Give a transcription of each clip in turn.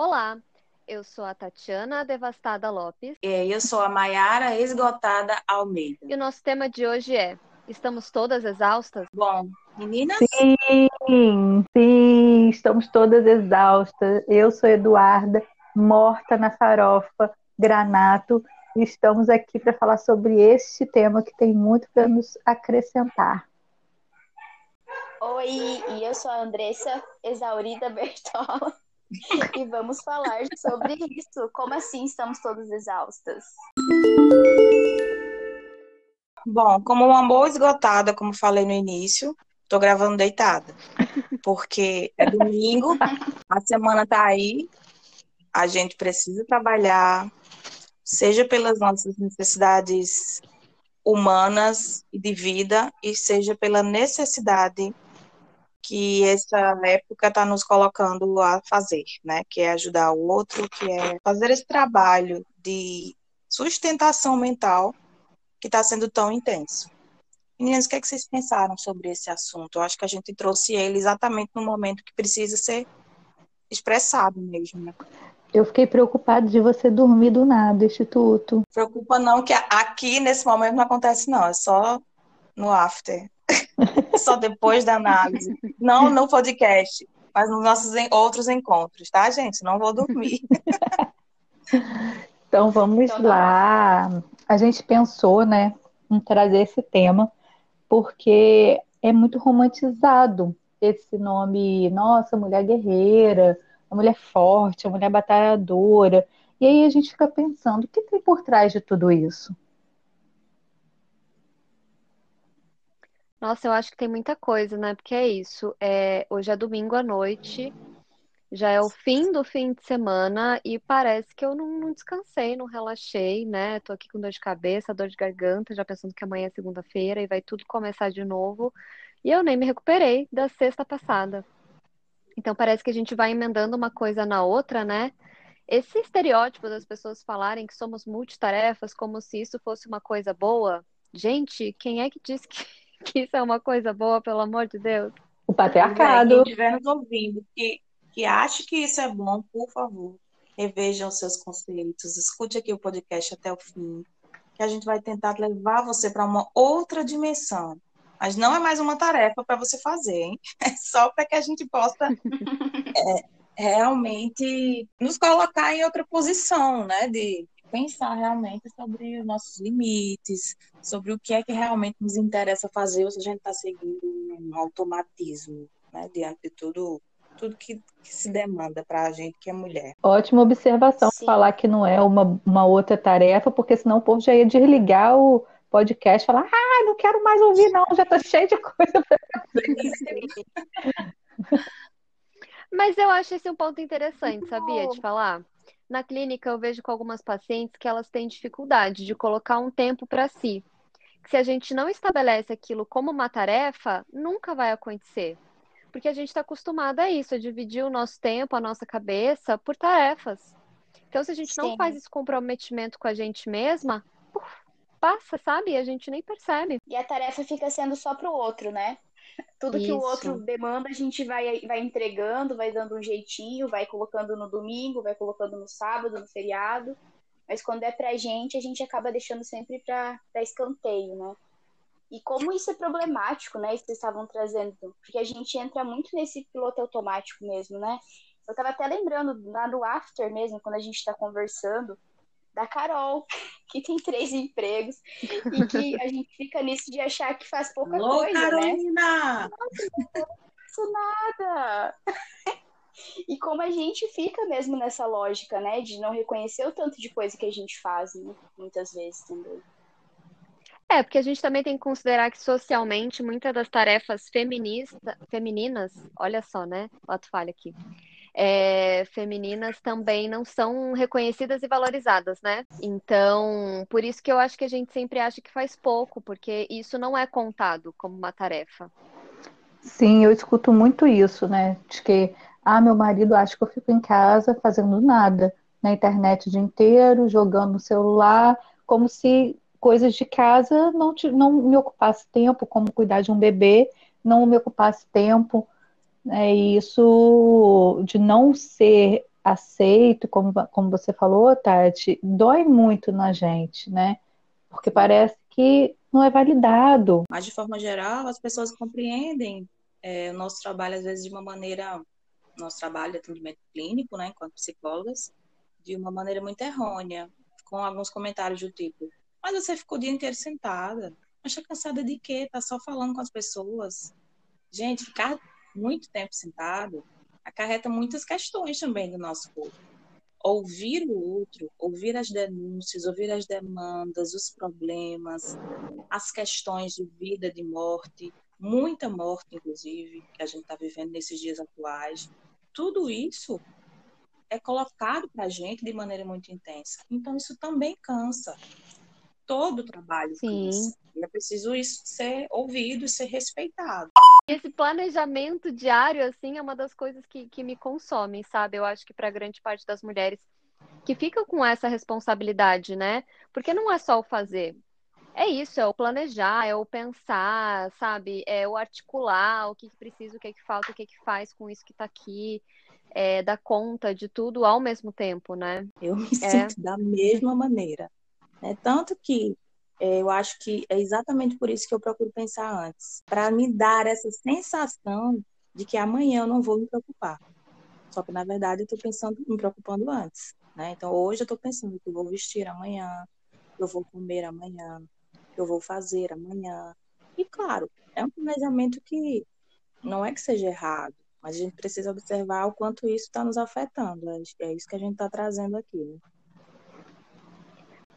Olá, eu sou a Tatiana Devastada Lopes. E eu sou a Maiara Esgotada Almeida. E o nosso tema de hoje é: Estamos todas exaustas? Bom, meninas? Sim, sim, estamos todas exaustas. Eu sou Eduarda, morta na farofa, granato, e estamos aqui para falar sobre este tema que tem muito para nos acrescentar. Oi, e eu sou a Andressa Exaurida Bertola. E vamos falar sobre isso. Como assim estamos todas exaustas? Bom, como uma boa esgotada, como falei no início, tô gravando deitada. Porque é domingo, a semana tá aí, a gente precisa trabalhar, seja pelas nossas necessidades humanas e de vida, e seja pela necessidade que essa época está nos colocando a fazer, né? Que é ajudar o outro, que é fazer esse trabalho de sustentação mental que está sendo tão intenso. Meninas, o que, é que vocês pensaram sobre esse assunto? Eu acho que a gente trouxe ele exatamente no momento que precisa ser expressado mesmo. Né? Eu fiquei preocupada de você dormir do nada, Instituto. Preocupa não, que aqui nesse momento não acontece não, é só no after. só depois da análise. Não no podcast, mas nos nossos outros encontros, tá, gente? Não vou dormir. então vamos então, lá a gente pensou, né, em trazer esse tema, porque é muito romantizado esse nome, nossa, mulher guerreira, a mulher forte, a mulher batalhadora. E aí a gente fica pensando, o que tem por trás de tudo isso? Nossa, eu acho que tem muita coisa, né? Porque é isso. É, hoje é domingo à noite, já é o fim do fim de semana e parece que eu não, não, descansei, não relaxei, né? Tô aqui com dor de cabeça, dor de garganta, já pensando que amanhã é segunda-feira e vai tudo começar de novo. E eu nem me recuperei da sexta passada. Então parece que a gente vai emendando uma coisa na outra, né? Esse estereótipo das pessoas falarem que somos multitarefas como se isso fosse uma coisa boa. Gente, quem é que diz que, que isso é uma coisa boa, pelo amor de Deus? O patriarcado. Quem estiver nos ouvindo, que que acha que isso é bom, por favor, revejam os seus conceitos, escute aqui o podcast até o fim, que a gente vai tentar levar você para uma outra dimensão. Mas não é mais uma tarefa para você fazer, hein? É só para que a gente possa é, realmente nos colocar em outra posição, né? De pensar realmente sobre os nossos limites, sobre o que é que realmente nos interessa fazer ou se a gente está seguindo um automatismo, né? Diante de tudo tudo que, que se demanda para a gente que é mulher. Ótima observação Sim. falar que não é uma, uma outra tarefa, porque senão o povo já ia desligar o podcast e falar, ah, não quero mais ouvir, não, já estou cheio de coisa para Mas eu acho esse um ponto interessante, sabia, de falar? Na clínica, eu vejo com algumas pacientes que elas têm dificuldade de colocar um tempo para si. Que se a gente não estabelece aquilo como uma tarefa, nunca vai acontecer porque a gente está acostumado a isso, a dividir o nosso tempo, a nossa cabeça por tarefas. Então, se a gente Sim. não faz esse comprometimento com a gente mesma, passa, sabe? E a gente nem percebe. E a tarefa fica sendo só para o outro, né? Tudo Isso. que o outro demanda, a gente vai, vai entregando, vai dando um jeitinho, vai colocando no domingo, vai colocando no sábado, no feriado. Mas quando é pra gente, a gente acaba deixando sempre para escanteio, né? E como isso é problemático, né? Isso que vocês estavam trazendo. Porque a gente entra muito nesse piloto automático mesmo, né? Eu tava até lembrando lá no after mesmo, quando a gente tá conversando, da Carol, que tem três empregos, e que a gente fica nisso de achar que faz pouca Alô, coisa, né? Carolina! né? Nossa, não faço nada! E como a gente fica mesmo nessa lógica, né? De não reconhecer o tanto de coisa que a gente faz, né? muitas vezes também. É, porque a gente também tem que considerar que socialmente muitas das tarefas feminista, femininas, olha só, né? Lato falha aqui. É, femininas também não são reconhecidas e valorizadas, né? Então, por isso que eu acho que a gente sempre acha que faz pouco, porque isso não é contado como uma tarefa. Sim, eu escuto muito isso, né? De que, ah, meu marido acha que eu fico em casa fazendo nada, na internet o dia inteiro, jogando no celular, como se coisas de casa não, te, não me ocupasse tempo, como cuidar de um bebê, não me ocupasse tempo. É isso de não ser aceito, como, como você falou, Tati, dói muito na gente, né? Porque parece que não é validado. Mas, de forma geral, as pessoas compreendem é, o nosso trabalho, às vezes, de uma maneira, nosso trabalho de atendimento clínico, né, enquanto psicólogas, de uma maneira muito errônea, com alguns comentários do tipo: Mas você ficou o dia inteiro sentada. Mas tá cansada de quê? Tá só falando com as pessoas. Gente, ficar muito tempo sentado acarreta muitas questões também do nosso corpo. Ouvir o outro, ouvir as denúncias, ouvir as demandas, os problemas, as questões de vida, de morte, muita morte, inclusive, que a gente está vivendo nesses dias atuais. Tudo isso é colocado para a gente de maneira muito intensa. Então, isso também cansa. Todo o trabalho Sim. cansa. E é preciso isso ser ouvido ser respeitado. Esse planejamento diário, assim, é uma das coisas que, que me consomem, sabe? Eu acho que para grande parte das mulheres que ficam com essa responsabilidade, né? Porque não é só o fazer. É isso, é o planejar, é o pensar, sabe? É o articular o que, que precisa, o que, que falta, o que, que faz com isso que está aqui é, dar conta de tudo ao mesmo tempo, né? Eu me é. sinto da mesma maneira. Né? Tanto que é, eu acho que é exatamente por isso que eu procuro pensar antes para me dar essa sensação de que amanhã eu não vou me preocupar. Só que, na verdade, eu estou pensando, me preocupando antes. Né? Então, hoje eu estou pensando que eu vou vestir amanhã, eu vou comer amanhã, eu vou fazer amanhã. E, claro, é um planejamento que não é que seja errado, mas a gente precisa observar o quanto isso está nos afetando. É isso que a gente está trazendo aqui. Né?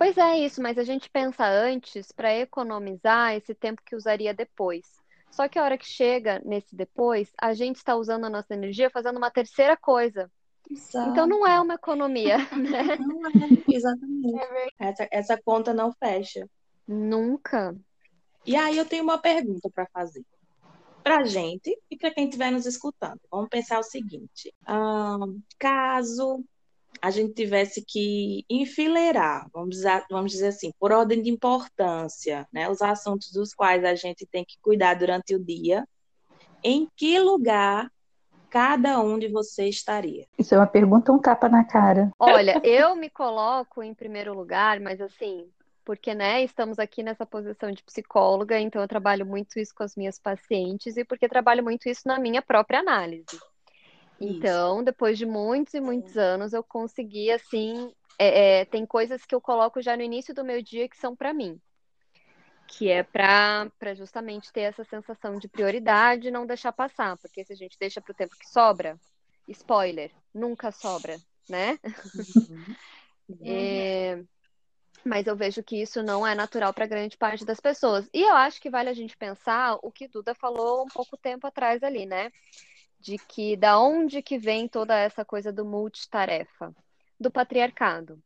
Pois é isso, mas a gente pensa antes para economizar esse tempo que usaria depois. Só que a hora que chega nesse depois, a gente está usando a nossa energia fazendo uma terceira coisa. Exato. Então não é uma economia, né? Não é, exatamente. É essa, essa conta não fecha. Nunca. E aí eu tenho uma pergunta para fazer para a gente e para quem estiver nos escutando. Vamos pensar o seguinte: caso a gente tivesse que enfileirar, vamos dizer, vamos dizer assim, por ordem de importância, né, os assuntos dos quais a gente tem que cuidar durante o dia, em que lugar cada um de vocês estaria? Isso é uma pergunta, um tapa na cara. Olha, eu me coloco em primeiro lugar, mas assim, porque, né, estamos aqui nessa posição de psicóloga, então eu trabalho muito isso com as minhas pacientes e porque trabalho muito isso na minha própria análise. Então, isso. depois de muitos e muitos anos, eu consegui, assim, é, é, tem coisas que eu coloco já no início do meu dia que são para mim, que é para justamente ter essa sensação de prioridade e não deixar passar, porque se a gente deixa para o tempo que sobra, spoiler, nunca sobra, né? Uhum. é, mas eu vejo que isso não é natural para grande parte das pessoas. E eu acho que vale a gente pensar o que Duda falou um pouco tempo atrás ali, né? De que da onde que vem toda essa coisa do multitarefa? Do patriarcado.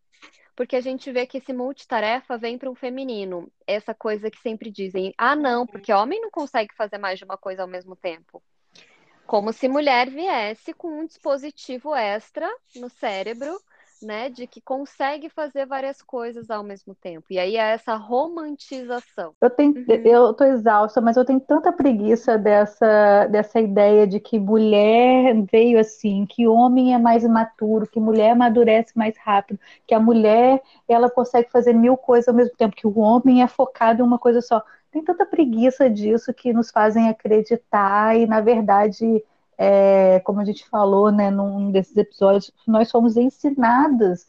Porque a gente vê que esse multitarefa vem para um feminino. Essa coisa que sempre dizem, ah, não, porque homem não consegue fazer mais de uma coisa ao mesmo tempo. Como se mulher viesse com um dispositivo extra no cérebro né, de que consegue fazer várias coisas ao mesmo tempo. E aí é essa romantização. Eu tenho, uhum. eu tô exausta, mas eu tenho tanta preguiça dessa, dessa ideia de que mulher veio assim, que homem é mais imaturo, que mulher amadurece mais rápido, que a mulher ela consegue fazer mil coisas ao mesmo tempo, que o homem é focado em uma coisa só. Tem tanta preguiça disso que nos fazem acreditar e, na verdade, é, como a gente falou, né, num desses episódios, nós somos ensinadas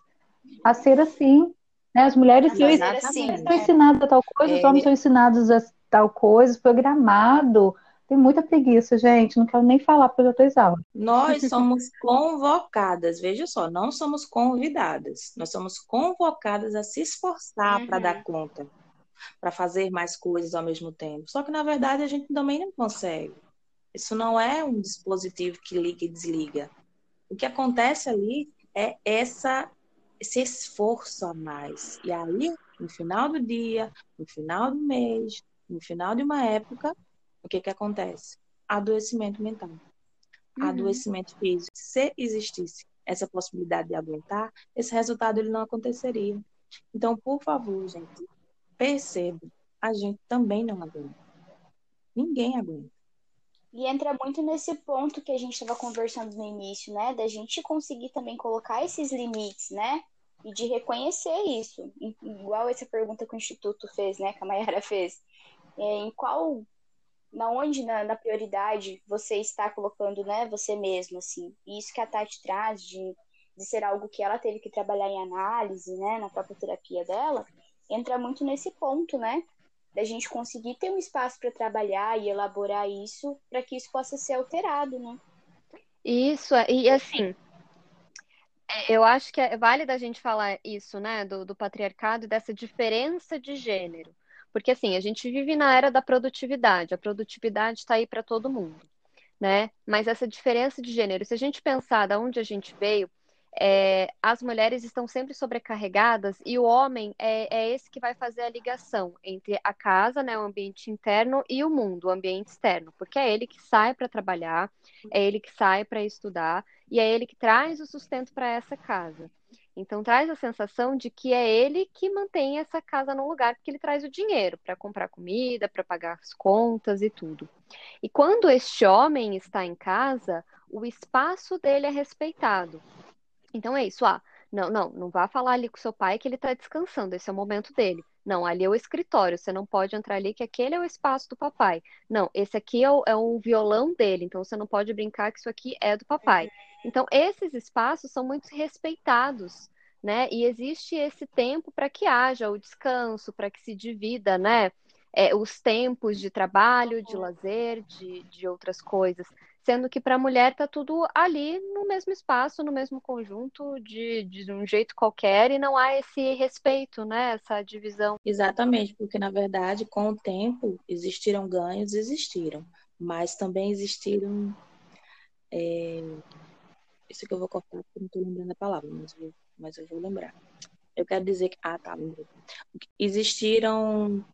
a ser assim. Né? As mulheres são, assim, são né? ensinadas a tal coisa, é... os homens são ensinados a tal coisa, programado. Tem muita preguiça, gente. Não quero nem falar porque eu estou exausta. Nós somos convocadas, veja só, não somos convidadas. Nós somos convocadas a se esforçar uhum. para dar conta, para fazer mais coisas ao mesmo tempo. Só que, na verdade, a gente também não consegue. Isso não é um dispositivo que liga e desliga. O que acontece ali é essa, esse esforço a mais. E aí, no final do dia, no final do mês, no final de uma época, o que, que acontece? Adoecimento mental. Uhum. Adoecimento físico. Se existisse essa possibilidade de aguentar, esse resultado ele não aconteceria. Então, por favor, gente, perceba, a gente também não aguenta. Ninguém aguenta. E entra muito nesse ponto que a gente estava conversando no início, né? Da gente conseguir também colocar esses limites, né? E de reconhecer isso. Igual essa pergunta que o Instituto fez, né? Que a Mayara fez. É, em qual na onde na, na, prioridade você está colocando, né, você mesmo, assim. E isso que a Tati traz de, de ser algo que ela teve que trabalhar em análise, né, na própria terapia dela, entra muito nesse ponto, né, da gente conseguir ter um espaço para trabalhar e elaborar isso para que isso possa ser alterado, né. Isso, e assim, é, eu acho que é válido a gente falar isso, né, do, do patriarcado e dessa diferença de gênero. Porque assim, a gente vive na era da produtividade, a produtividade está aí para todo mundo, né? Mas essa diferença de gênero, se a gente pensar da onde a gente veio, é, as mulheres estão sempre sobrecarregadas e o homem é, é, esse que vai fazer a ligação entre a casa, né, o ambiente interno, e o mundo, o ambiente externo, porque é ele que sai para trabalhar, é ele que sai para estudar e é ele que traz o sustento para essa casa. Então traz a sensação de que é ele que mantém essa casa no lugar, porque ele traz o dinheiro para comprar comida, para pagar as contas e tudo. E quando este homem está em casa, o espaço dele é respeitado. Então é isso, ah, não, não, não vá falar ali com seu pai que ele está descansando, esse é o momento dele. Não, ali é o escritório, você não pode entrar ali que aquele é o espaço do papai. Não, esse aqui é o, é o violão dele, então você não pode brincar que isso aqui é do papai. Então, esses espaços são muito respeitados, né? E existe esse tempo para que haja o descanso, para que se divida, né? É, os tempos de trabalho, de lazer, de, de outras coisas. Sendo que para a mulher está tudo ali no mesmo espaço, no mesmo conjunto, de, de um jeito qualquer, e não há esse respeito, né? Essa divisão. Exatamente, porque na verdade, com o tempo, existiram ganhos, existiram, mas também existiram é, isso que eu vou cortar porque não estou lembrando a palavra, mas, vou, mas eu vou lembrar. Eu quero dizer que. Ah, tá, lembrei. Existiram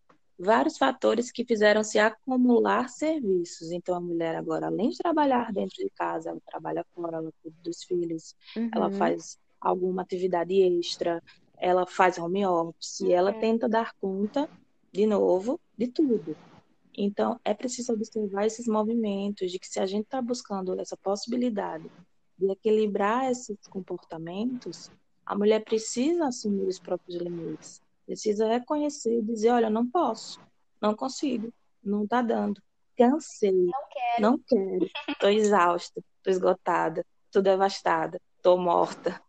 vários fatores que fizeram se acumular serviços. Então, a mulher agora, além de trabalhar dentro de casa, ela trabalha fora, ela cuida dos filhos, uhum. ela faz alguma atividade extra, ela faz home office, uhum. ela tenta dar conta, de novo, de tudo. Então, é preciso observar esses movimentos de que se a gente está buscando essa possibilidade de equilibrar esses comportamentos, a mulher precisa assumir os próprios limites, precisa reconhecer e dizer, olha, não posso, não consigo, não está dando, cansei, não quero, não quero, estou exausta, estou esgotada, estou devastada, estou morta,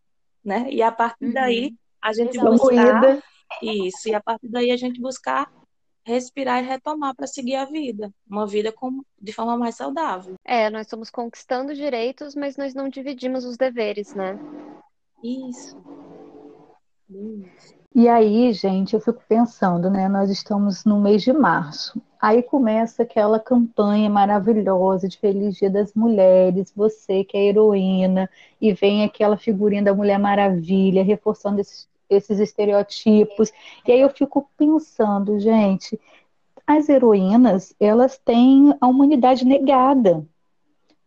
né? E a partir uhum. daí a gente buscar isso, e a partir daí a gente buscar respirar e retomar para seguir a vida, uma vida com, de forma mais saudável. É, nós estamos conquistando direitos, mas nós não dividimos os deveres, né? Isso. Isso. E aí, gente, eu fico pensando, né? Nós estamos no mês de março. Aí começa aquela campanha maravilhosa de Feliz Dia das Mulheres, você que é heroína, e vem aquela figurinha da Mulher Maravilha, reforçando esses esses estereotipos. E aí eu fico pensando, gente, as heroínas, elas têm a humanidade negada,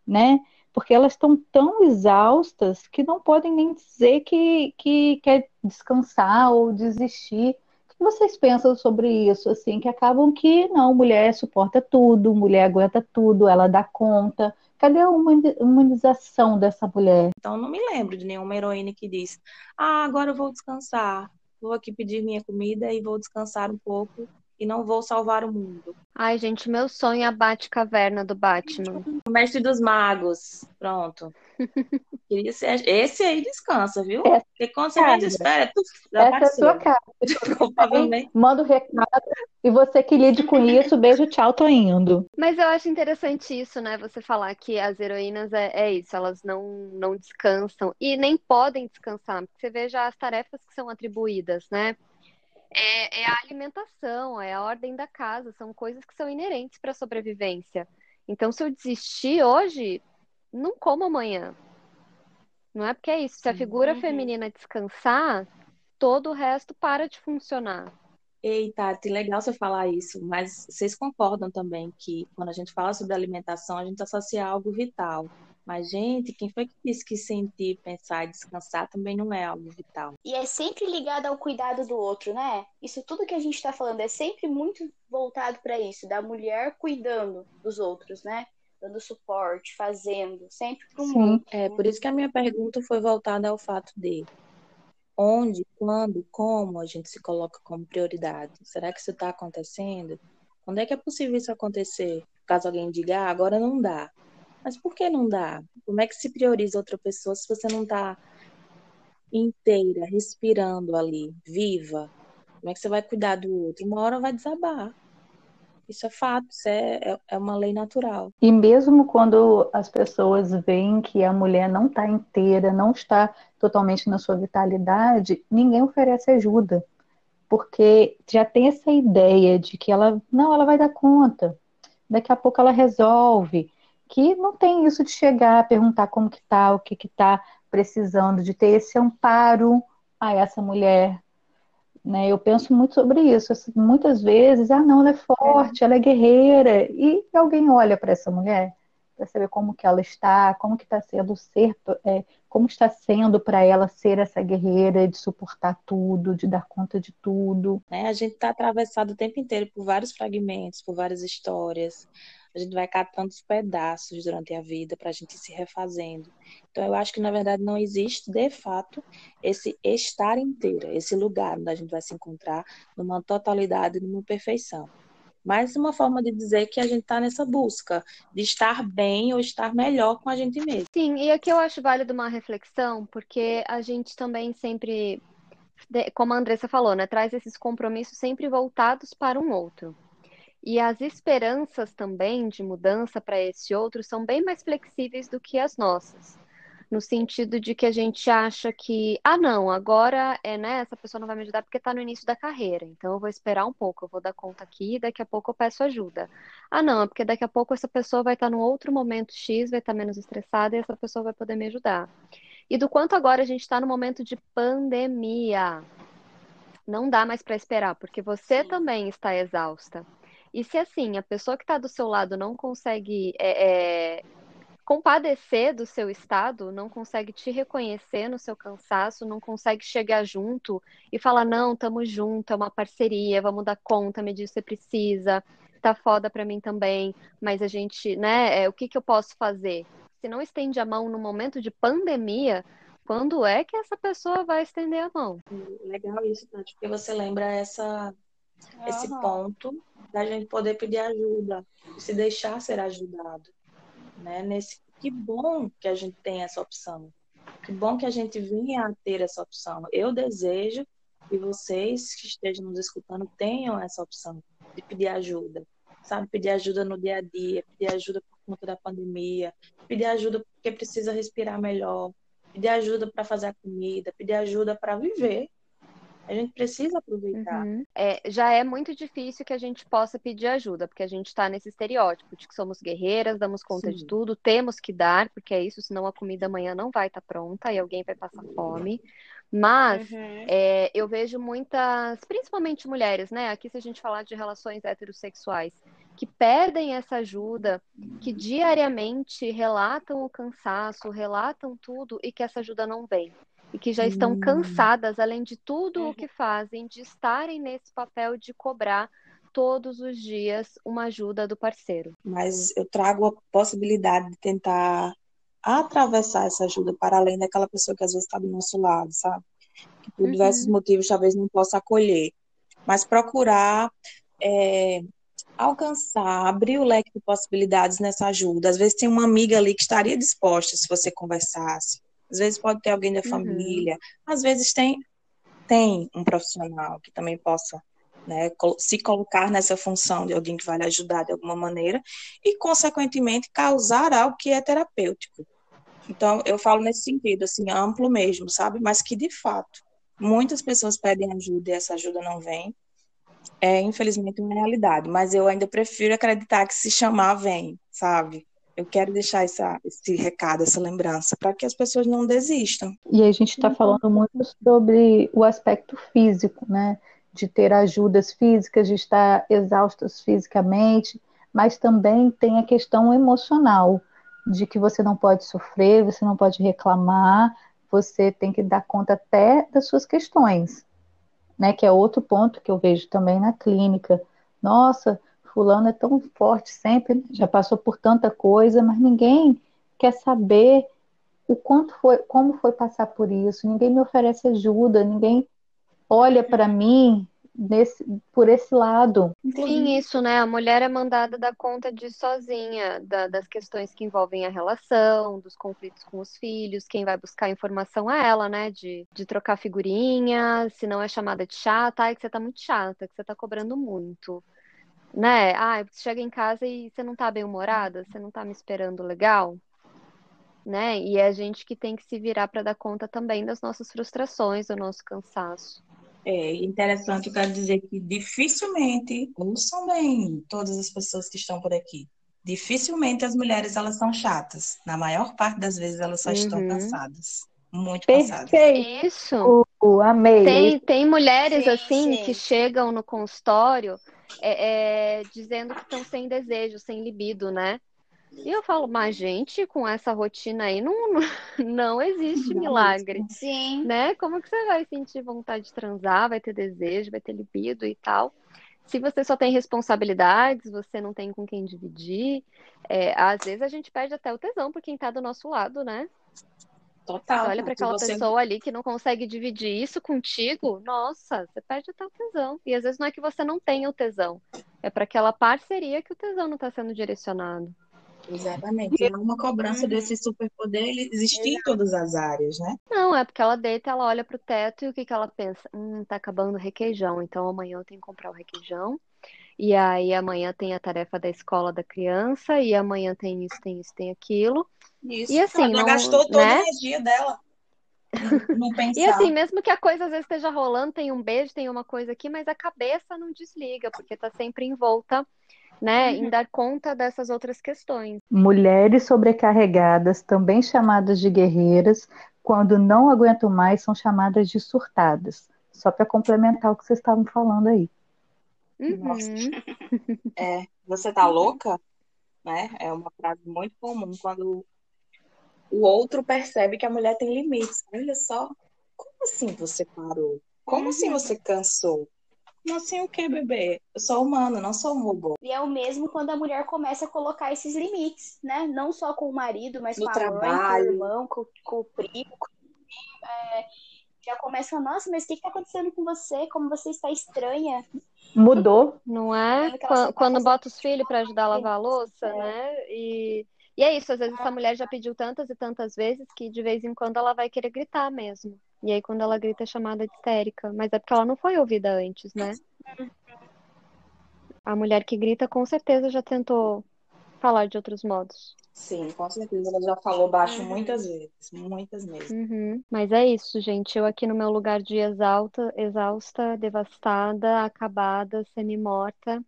né? Porque elas estão tão exaustas que não podem nem dizer que, que quer descansar ou desistir. O que vocês pensam sobre isso? Assim, que acabam que não, mulher suporta tudo, mulher aguenta tudo, ela dá conta. Cadê a humanização dessa mulher? Então, não me lembro de nenhuma heroína que diz: Ah, agora eu vou descansar, vou aqui pedir minha comida e vou descansar um pouco e não vou salvar o mundo. Ai, gente, meu sonho é a Batcaverna do Batman. O mestre dos magos. Pronto. Queria ser... Esse aí descansa, viu? Porque quando você menos espera, tu já Essa é a sua cara. Provavelmente. Manda o um recado e você que lide com isso, beijo, tchau, tô indo. Mas eu acho interessante isso, né? Você falar que as heroínas é, é isso, elas não, não descansam e nem podem descansar. Porque você veja as tarefas que são atribuídas, né? É, é a alimentação, é a ordem da casa, são coisas que são inerentes para a sobrevivência. Então, se eu desistir hoje, não como amanhã. Não é porque é isso. Se a figura uhum. feminina descansar, todo o resto para de funcionar. Eita, que legal você falar isso, mas vocês concordam também que quando a gente fala sobre alimentação, a gente associa algo vital. Mas, gente, quem foi que disse que sentir, pensar e descansar também não é algo vital? E é sempre ligado ao cuidado do outro, né? Isso tudo que a gente está falando é sempre muito voltado para isso, da mulher cuidando dos outros, né? dando suporte, fazendo, sempre para o mundo. É, por isso que a minha pergunta foi voltada ao fato de onde, quando, como a gente se coloca como prioridade. Será que isso está acontecendo? Quando é que é possível isso acontecer? Caso alguém diga, ah, agora não dá. Mas por que não dá? Como é que se prioriza outra pessoa se você não está inteira, respirando ali, viva? Como é que você vai cuidar do outro? Uma hora vai desabar. Isso é fato, isso é, é, é uma lei natural. E mesmo quando as pessoas veem que a mulher não está inteira, não está totalmente na sua vitalidade, ninguém oferece ajuda. Porque já tem essa ideia de que ela, não, ela vai dar conta. Daqui a pouco ela resolve. Que não tem isso de chegar, perguntar como que tá, o que que tá precisando, de ter esse amparo a essa mulher né? Eu penso muito sobre isso. Assim, muitas vezes, ah, não, ela é forte, ela é guerreira. E alguém olha para essa mulher para saber como que ela está, como que está sendo ser, é, como está sendo para ela ser essa guerreira de suportar tudo, de dar conta de tudo. É, a gente está atravessado o tempo inteiro por vários fragmentos, por várias histórias a gente vai catando os pedaços durante a vida para a gente se refazendo. Então, eu acho que, na verdade, não existe, de fato, esse estar inteira, esse lugar onde a gente vai se encontrar numa totalidade, numa perfeição. Mas uma forma de dizer que a gente está nessa busca de estar bem ou estar melhor com a gente mesmo. Sim, e aqui eu acho válido uma reflexão, porque a gente também sempre, como a Andressa falou, né, traz esses compromissos sempre voltados para um outro. E as esperanças também de mudança para esse outro são bem mais flexíveis do que as nossas. No sentido de que a gente acha que, ah, não, agora é, né, essa pessoa não vai me ajudar porque está no início da carreira, então eu vou esperar um pouco, eu vou dar conta aqui, daqui a pouco eu peço ajuda. Ah, não, é porque daqui a pouco essa pessoa vai estar tá num outro momento X, vai estar tá menos estressada e essa pessoa vai poder me ajudar. E do quanto agora a gente está no momento de pandemia. Não dá mais para esperar, porque você Sim. também está exausta. E se assim, a pessoa que está do seu lado não consegue é, é, compadecer do seu estado, não consegue te reconhecer no seu cansaço, não consegue chegar junto e falar, não, estamos junto, é uma parceria, vamos dar conta, me diz você precisa, tá foda para mim também, mas a gente, né, é, o que, que eu posso fazer? Se não estende a mão no momento de pandemia, quando é que essa pessoa vai estender a mão? Legal isso, porque você lembra essa, esse ponto da gente poder pedir ajuda, se deixar ser ajudado, né? Nesse que bom que a gente tem essa opção. Que bom que a gente vinha a ter essa opção. Eu desejo que vocês que estejam nos escutando tenham essa opção de pedir ajuda, sabe? Pedir ajuda no dia a dia, pedir ajuda por conta da pandemia, pedir ajuda porque precisa respirar melhor, pedir ajuda para fazer a comida, pedir ajuda para viver, a gente precisa aproveitar. Uhum. É, já é muito difícil que a gente possa pedir ajuda, porque a gente está nesse estereótipo de que somos guerreiras, damos conta Sim. de tudo, temos que dar, porque é isso, senão a comida amanhã não vai estar tá pronta e alguém vai passar fome. Mas uhum. é, eu vejo muitas, principalmente mulheres, né? Aqui, se a gente falar de relações heterossexuais, que perdem essa ajuda, que diariamente relatam o cansaço, relatam tudo e que essa ajuda não vem e que já estão hum. cansadas, além de tudo o uhum. que fazem, de estarem nesse papel de cobrar todos os dias uma ajuda do parceiro. Mas eu trago a possibilidade de tentar atravessar essa ajuda para além daquela pessoa que às vezes está do nosso lado, sabe? Que por uhum. diversos motivos talvez não possa acolher. Mas procurar é, alcançar, abrir o leque de possibilidades nessa ajuda. Às vezes tem uma amiga ali que estaria disposta se você conversasse às vezes pode ter alguém da uhum. família, às vezes tem, tem um profissional que também possa né, se colocar nessa função de alguém que vai lhe ajudar de alguma maneira e, consequentemente, causar algo que é terapêutico. Então, eu falo nesse sentido, assim, amplo mesmo, sabe? Mas que, de fato, muitas pessoas pedem ajuda e essa ajuda não vem. É, infelizmente, uma realidade. Mas eu ainda prefiro acreditar que se chamar, vem, sabe? Eu quero deixar essa, esse recado, essa lembrança, para que as pessoas não desistam. E a gente está falando muito sobre o aspecto físico, né? De ter ajudas físicas, de estar exaustos fisicamente, mas também tem a questão emocional, de que você não pode sofrer, você não pode reclamar, você tem que dar conta até das suas questões, né? Que é outro ponto que eu vejo também na clínica. Nossa, fulano é tão forte sempre, já passou por tanta coisa, mas ninguém quer saber o quanto foi, como foi passar por isso. Ninguém me oferece ajuda, ninguém olha para mim desse, por esse lado. Sim, isso, né? A mulher é mandada dar conta de sozinha, da, das questões que envolvem a relação, dos conflitos com os filhos, quem vai buscar informação é ela, né? De, de trocar figurinha, se não é chamada de chata, ai, que você tá muito chata, que você tá cobrando muito. Né? Ah, você chega em casa e você não tá bem humorada, você não tá me esperando legal. Né? E é a gente que tem que se virar para dar conta também das nossas frustrações, do nosso cansaço. É interessante, eu quero dizer que dificilmente, ouçam bem todas as pessoas que estão por aqui, dificilmente as mulheres elas são chatas. Na maior parte das vezes elas só uhum. estão cansadas. Muito cansadas. Isso. Uh, amei. Tem, tem mulheres sim, assim sim. que chegam no consultório é, é, dizendo que estão sem desejo, sem libido, né? E eu falo, mas gente, com essa rotina aí não, não existe milagre. Sim. Né? Como que você vai sentir vontade de transar, vai ter desejo, vai ter libido e tal? Se você só tem responsabilidades, você não tem com quem dividir, é, às vezes a gente perde até o tesão por quem tá do nosso lado, né? Total. Você olha para aquela você... pessoa ali que não consegue dividir isso contigo, nossa, você perde até o tesão. E às vezes não é que você não tenha o tesão, é para aquela parceria que o tesão não está sendo direcionado. Exatamente. E é uma cobrança uhum. desse superpoder existir em todas as áreas, né? Não, é porque ela deita, ela olha pro teto e o que, que ela pensa? Hum, tá acabando o requeijão, então amanhã eu tenho que comprar o requeijão. E aí amanhã tem a tarefa da escola da criança, e amanhã tem isso, tem isso, tem aquilo. Isso. E assim, ela não, gastou toda né? a energia dela. Não e assim, mesmo que a coisa às vezes esteja rolando, tem um beijo, tem uma coisa aqui, mas a cabeça não desliga, porque tá sempre envolta né, uhum. em dar conta dessas outras questões. Mulheres sobrecarregadas, também chamadas de guerreiras, quando não aguentam mais, são chamadas de surtadas. Só para complementar o que vocês estavam falando aí. Uhum. Nossa. É, você tá louca? Né? É uma frase muito comum quando o outro percebe que a mulher tem limites. Olha só, como assim você parou? Como assim uhum. assim você cansou? Assim o que, bebê? Eu sou humano, não sou um robô. E é o mesmo quando a mulher começa a colocar esses limites, né? Não só com o marido, mas no com a trabalho. mãe, com o irmão, com, com o primo. Com é, já começa, nossa, mas o que está acontecendo com você? Como você está estranha? Mudou. Não é? Quando, quando bota os filhos para ajudar a lavar a louça, é. né? E, e é isso, às vezes essa mulher já pediu tantas e tantas vezes que de vez em quando ela vai querer gritar mesmo. E aí, quando ela grita, é chamada de histérica. Mas é porque ela não foi ouvida antes, né? A mulher que grita, com certeza, já tentou falar de outros modos. Sim, com certeza. Ela já falou baixo uhum. muitas vezes. Muitas mesmo. Uhum. Mas é isso, gente. Eu aqui no meu lugar de exalta, exausta, devastada, acabada, semi-morta.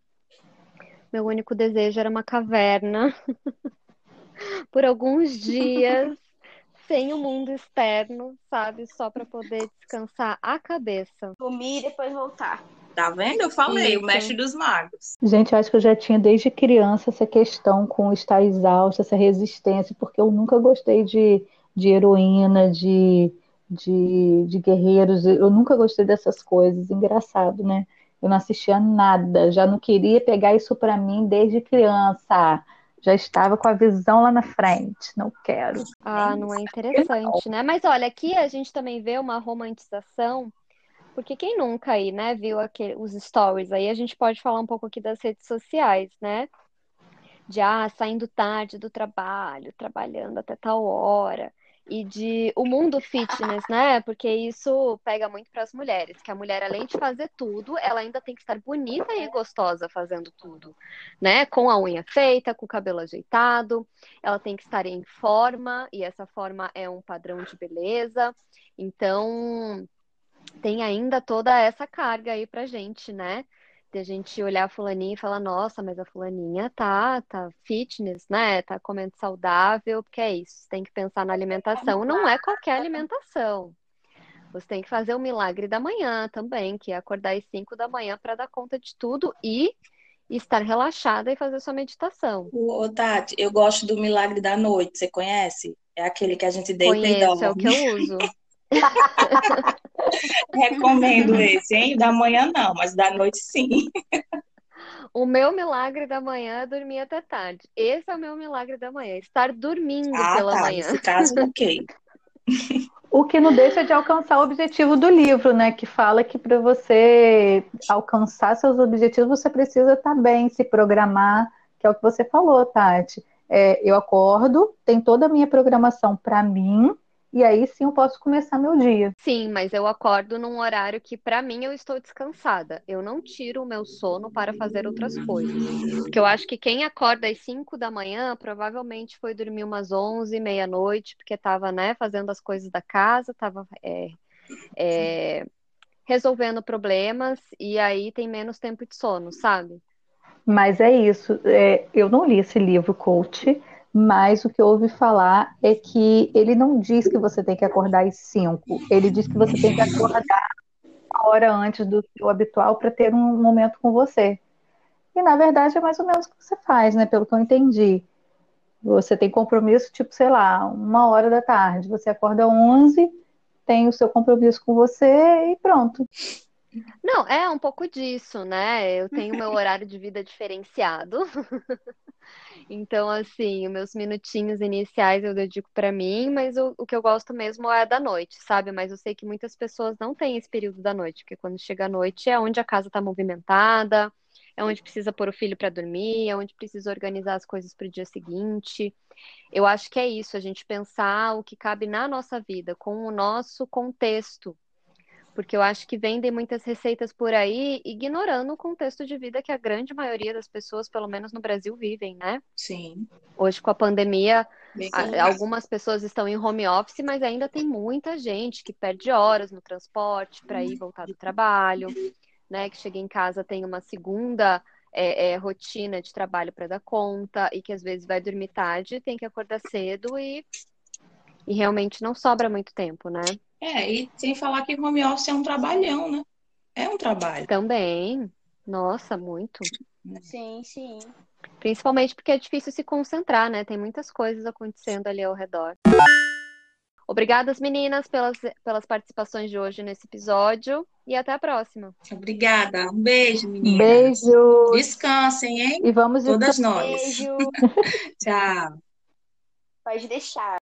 Meu único desejo era uma caverna. Por alguns dias sem o mundo externo, sabe? Só para poder descansar a cabeça. Sumir e depois voltar. Tá vendo? Eu falei, Isso. o mestre dos magos. Gente, eu acho que eu já tinha desde criança essa questão com estar exausta, essa resistência, porque eu nunca gostei de, de heroína, de, de, de guerreiros, eu nunca gostei dessas coisas. Engraçado, né? Eu não assistia nada, já não queria pegar isso para mim desde criança já estava com a visão lá na frente. Não quero. Ah, não é interessante, né? Mas olha, aqui a gente também vê uma romantização, porque quem nunca aí, né, viu aquele, os stories aí, a gente pode falar um pouco aqui das redes sociais, né? De ah, saindo tarde do trabalho, trabalhando até tal hora e de o mundo fitness, né? Porque isso pega muito para as mulheres, que a mulher além de fazer tudo, ela ainda tem que estar bonita e gostosa fazendo tudo, né? Com a unha feita, com o cabelo ajeitado, ela tem que estar em forma e essa forma é um padrão de beleza. Então, tem ainda toda essa carga aí pra gente, né? de a gente olhar a fulaninha e falar, nossa, mas a fulaninha tá, tá fitness, né? Tá comendo saudável, porque é isso, tem que pensar na alimentação. Não é qualquer alimentação. Você tem que fazer o milagre da manhã também, que é acordar às 5 da manhã para dar conta de tudo e estar relaxada e fazer sua meditação. Ô, Tati, eu gosto do milagre da noite, você conhece? É aquele que a gente deita Conheço, e dorme. é o que eu uso. Recomendo esse, hein? Da manhã não, mas da noite sim. O meu milagre da manhã é dormir até tarde. Esse é o meu milagre da manhã, estar dormindo ah, pela tá. manhã. Nesse caso, ok. O que não deixa de alcançar o objetivo do livro, né? Que fala que para você alcançar seus objetivos, você precisa estar bem, se programar, que é o que você falou, Tati. É, eu acordo, tem toda a minha programação para mim, e aí sim eu posso começar meu dia. Sim, mas eu acordo num horário que para mim eu estou descansada. Eu não tiro o meu sono para fazer outras coisas. Porque eu acho que quem acorda às 5 da manhã provavelmente foi dormir umas 11, meia-noite, porque estava né, fazendo as coisas da casa, estava é, é, resolvendo problemas e aí tem menos tempo de sono, sabe? Mas é isso. É, eu não li esse livro, Coach mas o que eu ouvi falar é que ele não diz que você tem que acordar às 5, ele diz que você tem que acordar uma hora antes do seu habitual para ter um momento com você. E na verdade é mais ou menos o que você faz, né? Pelo que eu entendi. Você tem compromisso, tipo, sei lá, uma hora da tarde. Você acorda às 11, tem o seu compromisso com você e pronto. Não, é um pouco disso, né? Eu tenho meu horário de vida diferenciado. Então, assim, os meus minutinhos iniciais eu dedico para mim, mas o, o que eu gosto mesmo é da noite, sabe? Mas eu sei que muitas pessoas não têm esse período da noite, porque quando chega a noite é onde a casa está movimentada, é onde precisa pôr o filho para dormir, é onde precisa organizar as coisas para o dia seguinte. Eu acho que é isso, a gente pensar o que cabe na nossa vida, com o nosso contexto, porque eu acho que vendem muitas receitas por aí, ignorando o contexto de vida que a grande maioria das pessoas, pelo menos no Brasil, vivem, né? Sim. Hoje, com a pandemia, a, algumas pessoas estão em home office, mas ainda tem muita gente que perde horas no transporte para ir voltar do trabalho, né? Que chega em casa tem uma segunda é, é, rotina de trabalho para dar conta e que às vezes vai dormir tarde, tem que acordar cedo e, e realmente não sobra muito tempo, né? É, e sem falar que home office é um trabalhão, né? É um trabalho. Também. Nossa, muito. Sim, sim. Principalmente porque é difícil se concentrar, né? Tem muitas coisas acontecendo ali ao redor. Obrigadas, meninas, pelas, pelas participações de hoje nesse episódio. E até a próxima. Obrigada. Um beijo, meninas. Beijo. Descansem, hein? E vamos Todas nós. Beijo. Tchau. Pode deixar.